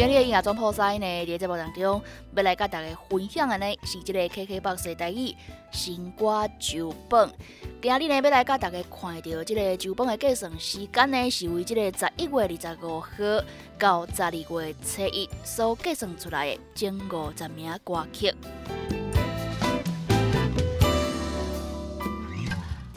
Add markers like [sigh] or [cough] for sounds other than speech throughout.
今日音乐总破塞呢，在节目当中要来甲大家分享的呢，是这个 KKBOX 台语新歌周榜。今日呢，要来甲大家看到这个周榜的计算时间呢，是为这个十一月二十五号到十二月初一所计算出来的前五十名歌曲。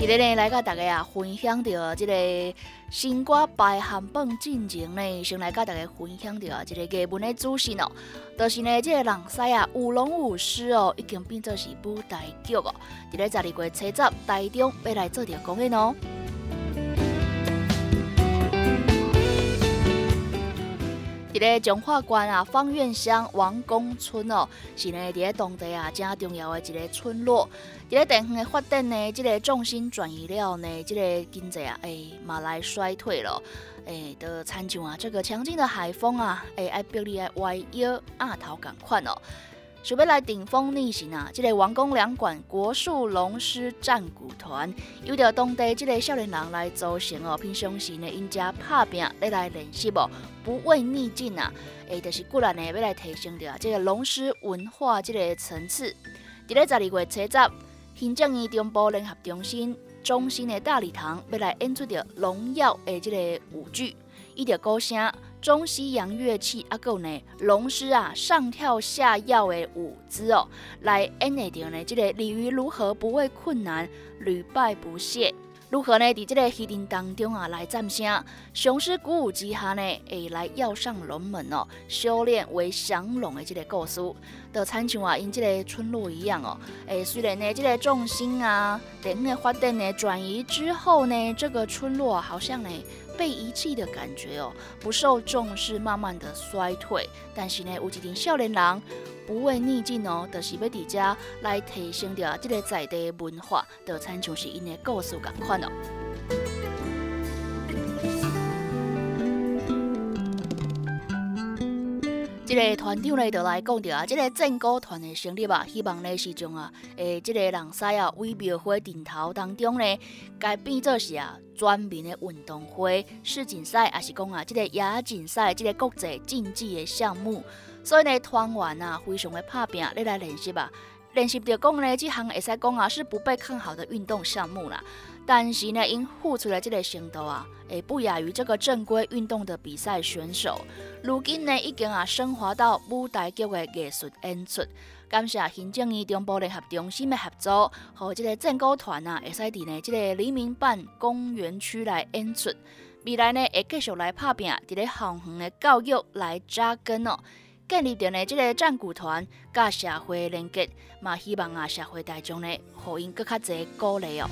今日呢，来甲大家啊分享到这个新歌排行榜进前呢，先来甲大家分享到这个艺文的资讯哦，就是呢，这个人西啊舞龙舞狮哦，已经变作是舞台剧哦，伫咧十二月初十台中要来做着公演哦。伫咧彰化县啊，方苑乡王公村哦，是呢伫咧当地啊，正重要的一个村落。伫咧地方的发展呢，即个重心转移了呢，即个经济啊，哎，嘛来衰退了。哎，的参像啊，这个强劲的海风啊，哎，爱逼你来歪腰啊头共款哦。想要来顶峰逆行啊！这个王宫两馆国术龙狮战鼓团，由着当地即个少年人来组成哦。平常时呢，因家拍拼来来练习哦，不畏逆境啊！诶，就是固然呢，要来提升着这个龙狮文化这个层次。伫咧十二月初十，行政院中部联合中心中心的大礼堂，要来演出着荣耀的这个舞剧，伊着歌声。中西洋乐器啊，够呢，龙狮啊，上跳下跃的舞姿哦，来演绎着呢，这个鲤鱼如何不畏困难，屡败不懈，如何呢，伫这个戏林当中啊，来赞声。雄狮鼓舞之下呢，会来要上龙门哦，修炼为降龙的这个故事，的参像啊，因这个村落一样哦，诶，虽然呢，这个重心啊，等的发展呢转移之后呢，这个村落好像呢。被遗弃的感觉哦，不受重视，慢慢的衰退。但是呢，有一群少年人不畏逆境哦，就是要伫遮来提升着这个在地文化，就参像是因的故事共款哦。这个团长呢，就来讲着啊，这个正歌团的成立啊，希望呢是将啊，诶，这个人西啊，微庙会顶头当中呢，改变做是啊，专门的运动会、世锦赛，还是讲啊，这个亚锦赛，这个国际竞技的项目。所以呢，团员啊，非常的拍拼，你来练习吧。练习着讲呢，这项会使讲啊，是不被看好的运动项目啦。但是呢，因付出的这个程度啊，诶，不亚于这个正规运动的比赛选手。如今呢，已经啊升华到舞台剧的艺术演出。感谢行政院中部联合中心的合作，和这个正歌团啊，会使伫呢这个黎明办公园区来演出。未来呢，会继续来拍拼，伫咧校园的教育来扎根哦，建立着呢这个战鼓团甲社会连接，嘛希望啊社会大众呢，互因更较侪鼓励哦。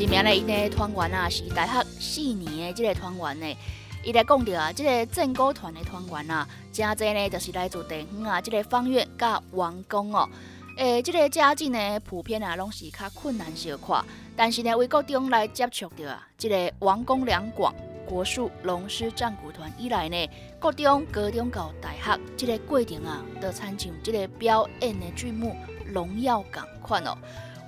一名呢，伊的团员啊，是大学四年的这个团员呢。伊来讲到啊，这个正歌团的团员啊，真济呢，就是来自地方啊，这个方院甲王宫哦。诶，这个家境呢，普遍啊，拢是较困难小块。但是呢，为国中来接触着啊，这个王宫两广国术龙狮战鼓团以来呢，国中、高中到大学，这个过程啊，都参像这个表演的剧目荣耀共款哦。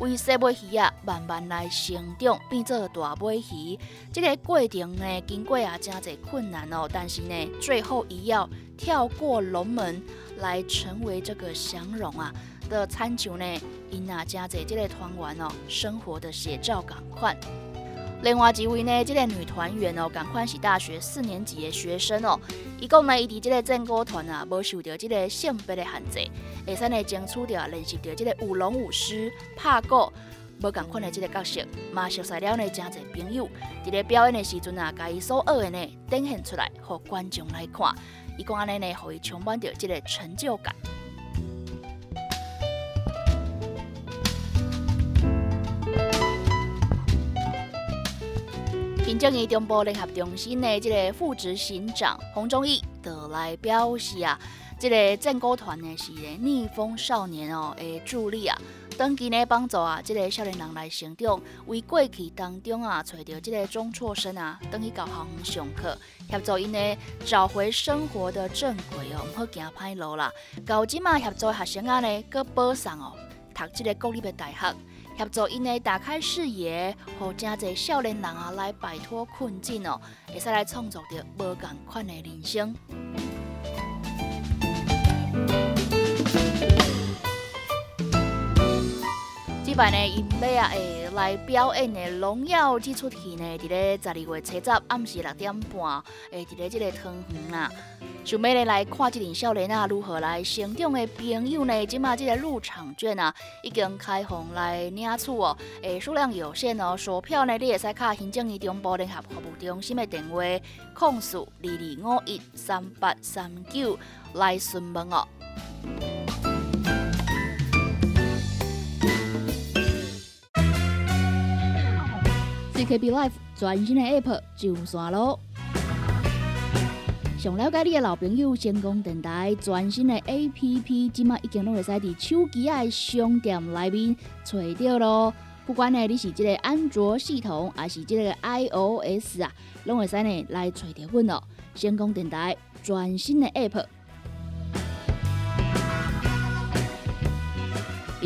为小尾鱼啊，慢慢来成长，变做大尾鱼。这个过程呢，经过啊，真侪困难哦。但是呢，最后也要跳过龙门，来成为这个祥龙啊的参球呢。因啊，真侪这个团员哦，生活的写照感款。另外一位呢，这个女团员哦，赶快是大学四年级的学生哦。伊讲呢，伊伫这个正歌团啊，无受到这个性别的限制，会使呢争取着练习着这个舞龙舞狮、拍鼓、无共款的即个角色，嘛熟悉了呢真侪朋友。伫咧表演的时阵啊，家伊所学的呢展现出来，互观众来看。伊讲安尼呢，互伊充满着即个成就感。行政院中部联合中心的这个副执行长洪忠义就来表示啊，即个战歌团呢是逆风少年哦的助力啊，长期呢帮助啊即个少年人来成长，为过去当中啊找到即个中辍生啊，等于教学园上课，协助因呢找回生活的正轨哦，毋好行歹路啦。高级嘛协助学生啊呢，搁保送哦，读即个国立的大学。协助因呢打开视野，和真侪少年人啊来摆脱困境哦，会使来创造着无共款的人生。呢，因要啊来表演的荣耀这出戏呢，伫咧十二月七十暗时六点半，诶，伫咧即个汤圆啊。想要咧来看即阵少年啊如何来成长的朋友呢？即马即个入场券啊已经开放来领取哦，诶数量有限哦。售票呢，你会使卡行政院中部联合服务中心的电话，控诉二二五一三八三九来询问哦。KB Life 全新的 App 上线咯！想了解你的老朋友，成功电台全新的 A P P，即马已经拢会使伫手机的商店内面找到咯。不管呢你是即个安卓系统，还是即个 I O S 啊，拢会使呢来找到阮咯。成功电台全新的 App，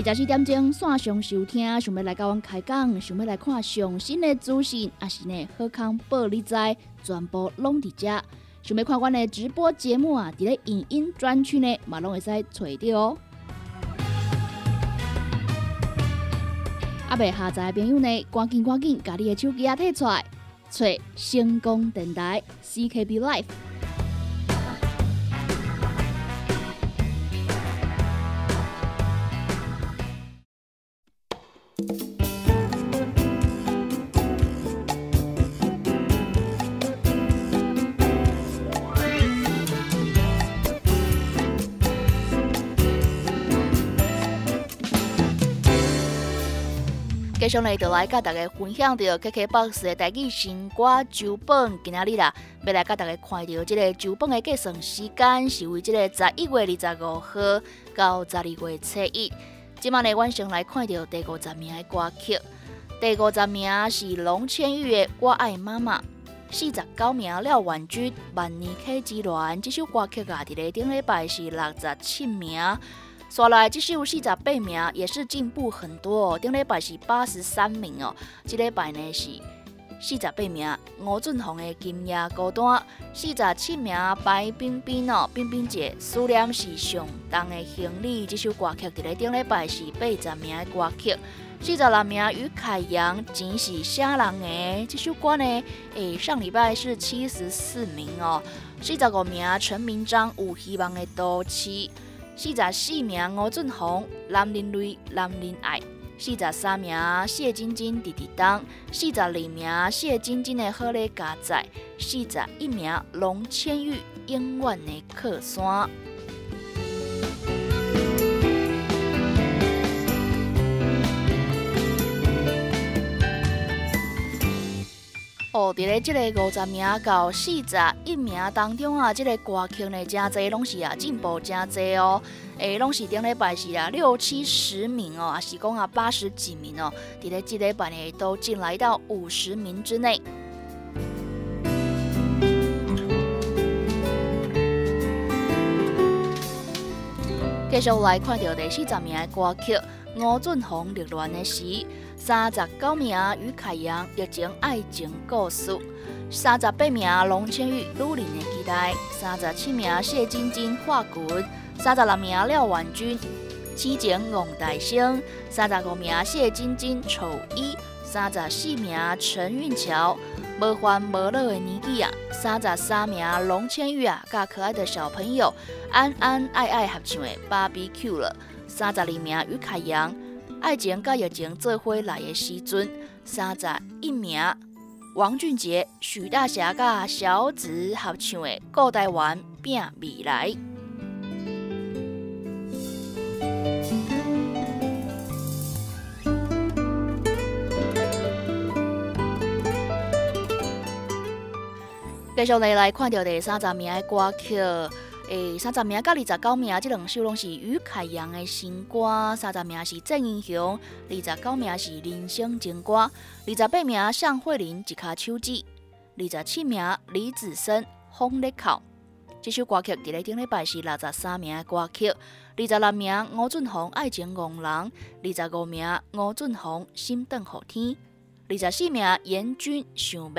十四点钟线上收听，想要来跟阮开讲，想要来看上新的资讯，还是呢好康报你知，全部拢伫遮。想要看阮的直播节目啊，伫咧影音专区呢，嘛拢会使找到哦。阿未下载的朋友呢，赶紧赶紧，把你的手机啊摕出来，找成功电台 CKB Life。接下来就来甲大家分享到 KKBOX 的台语新歌周本，今仔日啦，要来甲大家看到这个周本的计算时间是为这个十一月二十五号到十二月七一。今晚呢，晚上来看到第五十名的歌曲，第五十名是龙千玉的《我爱妈妈》，四十九名廖婉君《万年 K 之恋》这首歌曲啊，伫咧顶礼拜是六十七名。刷来这首四十八名，也是进步很多哦。顶礼拜是八十三名哦，这礼拜呢是四十八名。吴俊宏的《今夜孤单》，四十七名白冰冰哦，冰冰姐思念是上当的行李。这首歌曲伫咧顶礼拜是八十名的歌曲。四十六名于凯阳，钱是啥人的？这首歌呢，诶，上礼拜是七十四名哦。四十五名陈明章，有希望的都市。四十四名吴俊宏，男人泪，男人爱；四十三名谢晶晶，弟弟当；四十二名谢晶晶的好咧加载；四十一名龙千玉，永远的靠山。哦，伫咧即个五十名到四十一名当中啊，即个歌曲呢，真侪拢是啊进步真侪哦。诶，拢是顶礼拜是啊六七十名哦，也是讲啊八十几名哦。伫咧即礼拜呢，都进来到五十名之内。继续来看到第四十名的歌曲。吴俊宏热恋的时，三十九名于凯阳热情爱情故事，三十八名龙千玉女人的期待，三十七名谢晶晶画滚，三十六名廖婉君痴情王大生，三十五名谢晶晶丑衣，三十四名陈韵桥无欢无乐的年纪啊，三十三名龙千玉啊，甲可爱的小朋友安安爱爱合唱的芭比 Q 了。三十二名于凯阳，爱情甲疫情做伙来的时阵，三十一名。王俊杰、许大侠甲小紫合唱的《古台湾拼未来》。继续来来看到第三十名的歌曲。诶，三十名甲二十九名，这两首拢是于凯阳的新歌。三十名是郑英雄，二十九名是人生情歌，二十八名向慧琳一卡手指，二十七名李子森《风力哭》。这首歌曲伫咧顶礼拜是六十三名的歌曲。二十六名吴俊宏《爱情憨人》，二十五名吴俊宏《心等雨天》，二十四名严君《想欲》，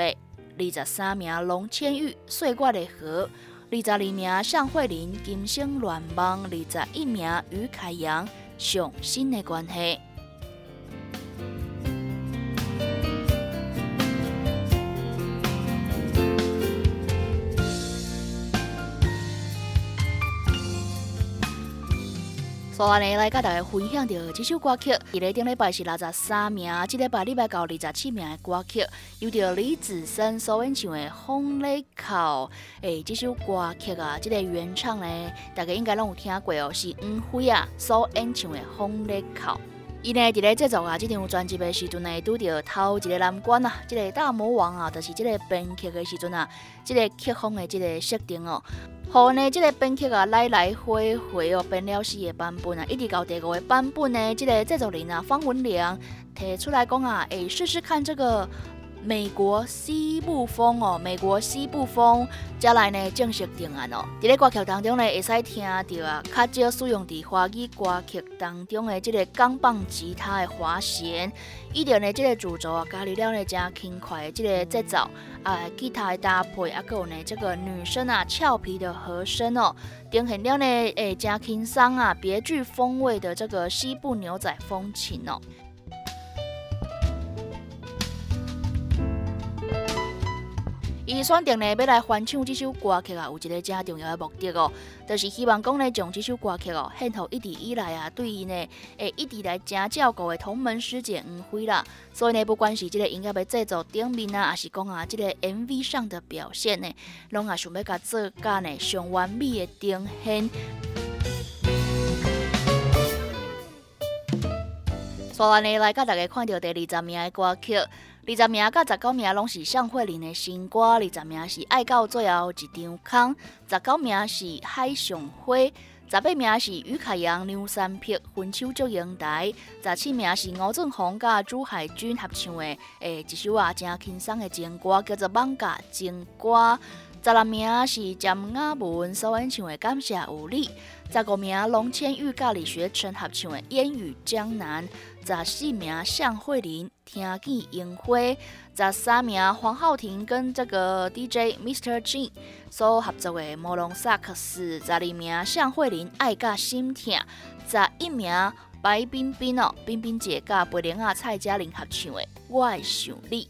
二十三名龙千玉《岁月的河》。二十二名向慧琳《今生乱梦》，二十一名于凯阳《上新的关系》。所以呢，来甲大家分享到这首歌曲，伫咧顶礼拜是六十三名，即礼拜礼拜到二十七名的歌曲，由着李子森所演唱的《风咧靠》。诶，这首歌曲啊，即个原唱呢，大家应该拢有听过哦，是黄飞啊所演唱的《风咧靠》。伊呢，伫咧制作啊，即张专辑的时阵呢，拄着头一个难关啊，即个大魔王啊，就是即个编曲的时阵啊，即个曲风的即个设定哦。好呢，即个编曲啊，来来回回哦，编了四个版本啊，一直到第五个版本呢，即个制作人啊，方文良提出来讲啊，诶，试试看这个。美国西部风哦，美国西部风，再来呢正式定案哦。伫咧歌曲当中呢，会使听到啊，较少使用伫华语歌曲当中的即个钢棒吉他的滑弦，以及呢即个主轴啊，加入了呢真轻快的即个节奏啊，吉他的搭配啊，还有呢这个女生啊俏皮的和声哦，呈现了呢诶真轻松啊，别具风味的这个西部牛仔风情哦。伊选定呢要来翻唱这首歌曲啊，有一个真重要的目的哦，就是希望讲呢，将这首歌曲哦献给一直以来啊，对伊呢，诶，一直来真照顾的同门师姐黄辉啦。所以呢，不管是这个音乐的制作顶面啊，还是讲啊，这个 MV 上的表现呢，拢也想要甲做甲呢上完美的呈现。所以呢，来甲大家看到第二十名的歌曲。二十名甲十九名拢是向慧琳的新歌，二十名是爱到最后一张空，十九名是海上花，十八名是于凯阳、刘三碧分手祝英台，十七名是吴俊宏甲朱海军合唱的诶一首啊真轻松的情歌，叫做《放假情歌》。十六名是詹雅文所演唱的《感谢有你》，十五名龙千玉甲李学成合唱的《烟雨江南》。十四名向慧琳听见樱花，十三名黄浩庭跟这个 DJ Mr. Jin 所合作的《摩龙萨克斯》，十二名向慧琳爱甲心痛，十一名白冰冰哦，冰冰姐甲贝玲啊蔡嘉玲合唱的《我爱想你》。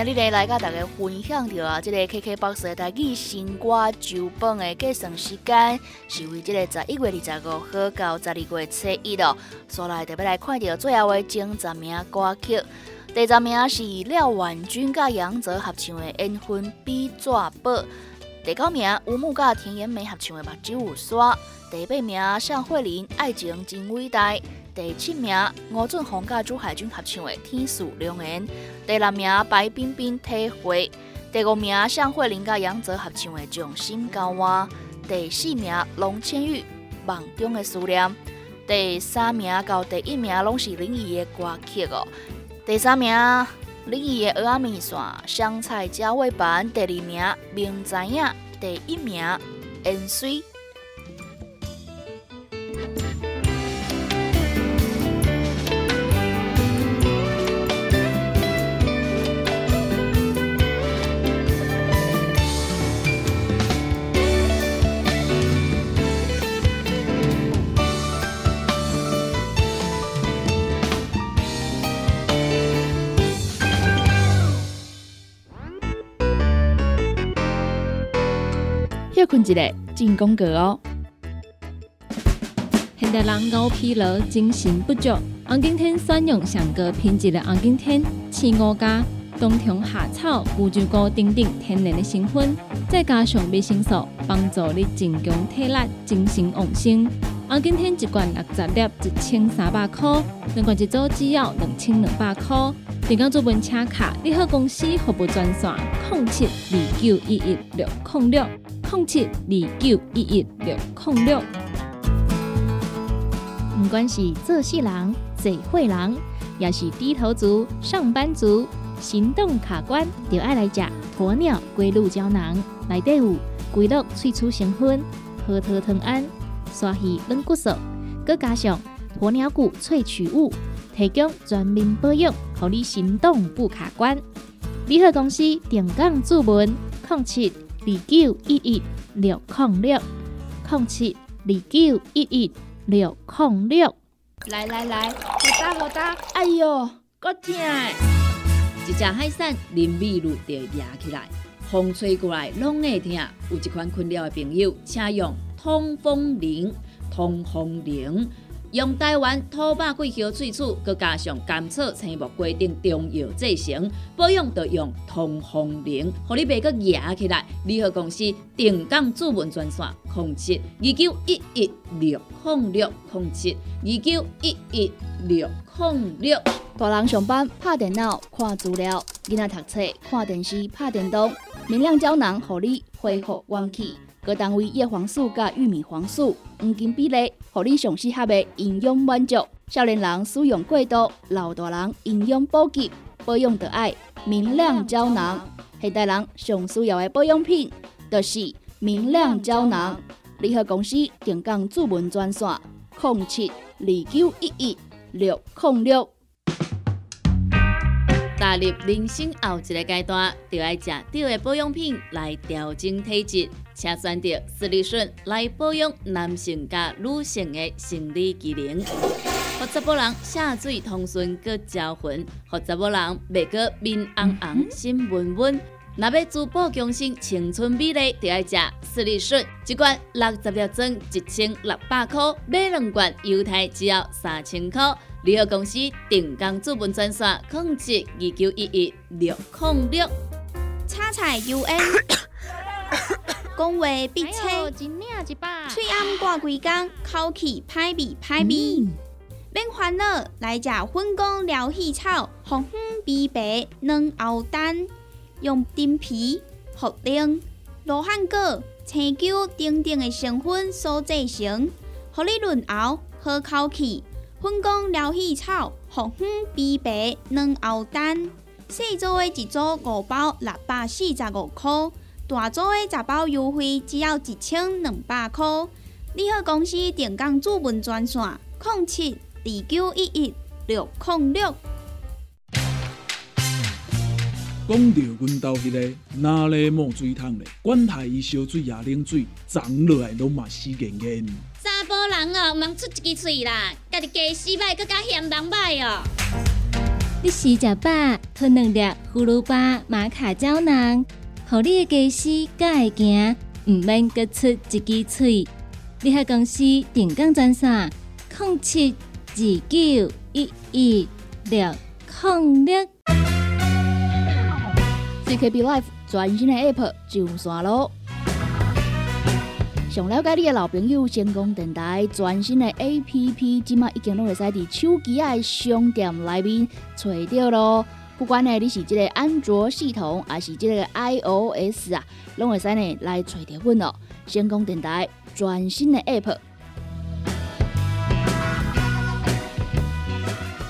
今日咧来甲大家分享到啊，这个 KKBOX 的台语新歌周榜的计算时间是为这个十一月二十五号到十二月七一咯。所来特别来看到最后的前十名歌曲，第十名是廖婉君甲杨泽合唱的《缘分比纸宝》，第九名吴木甲田延美合唱的《目睭有沙》，第八名向慧琳《爱情真伟大》。第七名吴俊宏甲朱海军合唱的《天赐良缘》，第六名白冰冰体会，第五名向慧玲甲杨泽合唱的《掌心交换》，第四名龙千玉《梦中的思念》，第三名到第一名拢是林忆的歌曲哦。第三名林忆的《阿米线》香菜加味版》，第二名明知影，第一名恩水。一个进攻格哦。现代人熬疲劳、精神不足，红景天选用上个品质的红景天，青五加冬虫夏草、乌鸡菇等等天然的成分，再加上维生素，帮助你增强体力、精神旺盛。红景天一罐六十粒，一千三百块；两罐一组只要两千两百块。电工做本车卡，你好公司服务专线：零七二九一一六零六零七二九一一六零六。不管是做事人、嘴会人，也是低头族、上班族，行动卡关，就爱来吃鸵鸟龟鹿胶囊。内底有龟鹿萃取成分，核桃藤胺、鲨鱼软骨素，佮加上鸵鸟骨萃取物，提供全面保养，让你行动不卡关。联合公司定岗注文：零七二九一一六零六零七二九一一。六控六，来来来，好打好打，哎哟，够痛！一只海扇淋米露就压起来，风吹过来拢会痛。有一款困扰的朋友，请用通风铃，通风铃。用台湾土白桂花萃取，佮加上甘草、青木、规定中药制成，保养要用通风灵，互你袂佮压起来。联合公司定岗主文专线：零七二九一一六控六零七二九一一六控六。大人上班拍电脑看资料，囡仔读册看电视拍电动，明亮胶囊，互你恢复元气。各单位叶黄素加玉米黄素黄金比例，互你上适合的营养满足。少年人使用过度，老大人营养补给保养的爱明亮胶囊。现代人上需要的保养品，就是明亮胶囊。联合公司定岗主文专线：零七二九一一六零六。踏入人生后一个阶段，就要食对的保养品来调整体质。请选择斯利顺来保养男性加女性的生理机能，让查甫人下水通顺佮招魂，让查甫人袂佮面红红心温温。若要珠宝更新青春美丽，就要食斯利顺，一罐六十粒装，一千六百块；买两罐，犹太只要三千块。联合公司定岗资本专线：控制二九一一六零六。叉彩 UN。[coughs] [laughs] 讲话必切，嘴暗挂几工，口气歹味歹味。免烦恼，来食粉工疗气草，红粉枇杷软喉丹，用丁皮、茯苓、罗汉果、青椒等等的成分所制成，互你润喉好口气。粉工疗气草，红粉枇杷软喉丹，细组的一组五包，六百四十五块。大组的十包优惠只要一千两百块。你好，公司电工主文专线：零七二九一一六零六。讲到阮兜迄个哪里冒水桶咧？管他伊烧水也冷水，长落来拢嘛死严严。查甫人哦，毋通出一支嘴啦，家己家洗歹，更加嫌人歹哦。你洗食饱，吞两粒葫芦巴、玛卡胶囊。互你的家私才会行，毋免各出一支嘴。你喺公司定岗专线：零七二九一一六零六。CKB Life 全新的 App 上线咯！想了解你的老朋友，成功电台全新的 App，即马已经拢会使伫手机的商店内面找到咯。不管呢，你是这个安卓系统，还是这个 iOS 啊，拢会使呢来找到阮哦。先讲电台全新的 App，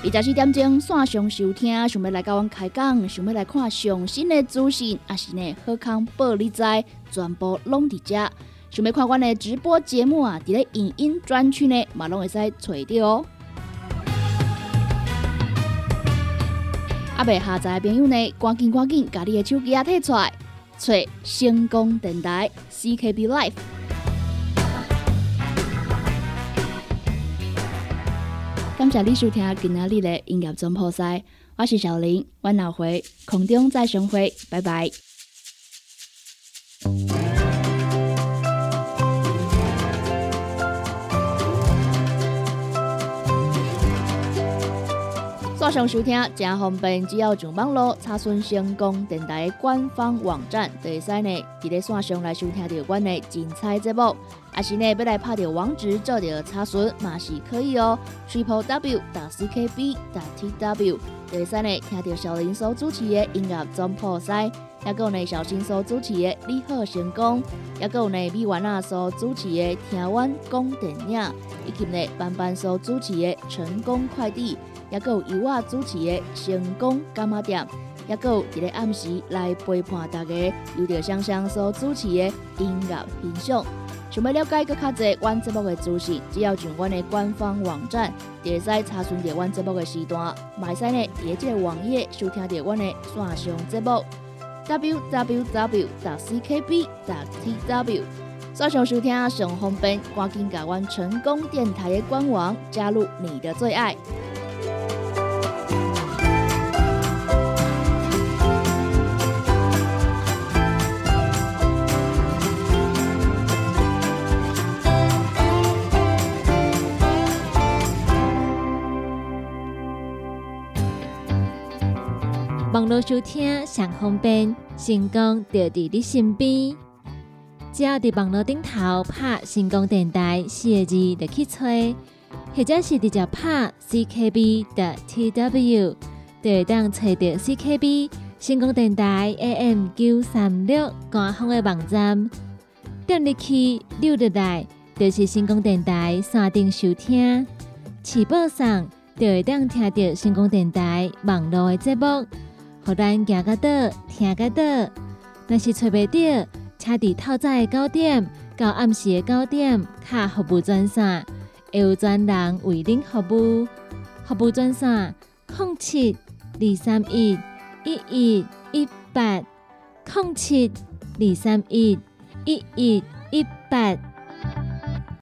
二十四点钟线上收听，想要来跟阮开讲，想要来看上新的资讯，还是呢好康报你知，全部拢伫遮。想要看阮的直播节目啊，伫咧影音专区呢，嘛拢会使找到哦。阿未下载的朋友呢，赶紧赶紧，把你的手机啊摕出来，找成功电台 CKB Life。感谢你收听今仔日的音乐总破赛，我是小林，我脑回空中再相会，拜拜。线上收听真方便，只要上网络查询成功电台官方网站，就会使呢，伫咧线上来收听到阮的精彩节目。啊是呢，要来拍着网址做着查询嘛是可以哦。Triple W 打 C K B 打 T W，就会使呢，听到小林所主持的音乐总破塞。也有呢，小新所主持的你好成功，也有呢，米婉娜所主持的听阮讲电影，以及呢，班班所主持的成功快递，也有由我主持的成功干妈店，也有一个暗时来陪伴大家，由着香香所主持的音乐欣赏。想要了解更较侪阮节目的资讯，只要上阮的官方网站，就会使查询到阮节目的时段，买使呢，伫即个网页收听到阮的线上节目。www.ckb.tw，线上收听上方便，赶紧加阮成功电台的官网，加入你的最爱。网络收听上方便，成功就伫你身边。只要伫网络顶头拍“成功电台”四个字，就去吹，或者是直接拍 “ckb” 的 tw，就会当找到 ckb 成功电台 AM 九三六官方的网站。点入去溜入来，就是成功电台山顶收听，起播上就会当听到成功电台网络的节目。互咱行个倒，听个倒。若是找袂到，车伫透早的九点到暗时的九点，卡服务专线，会有专人为您服务。服务专线：零七二三一一一一八零七二三一一一一八。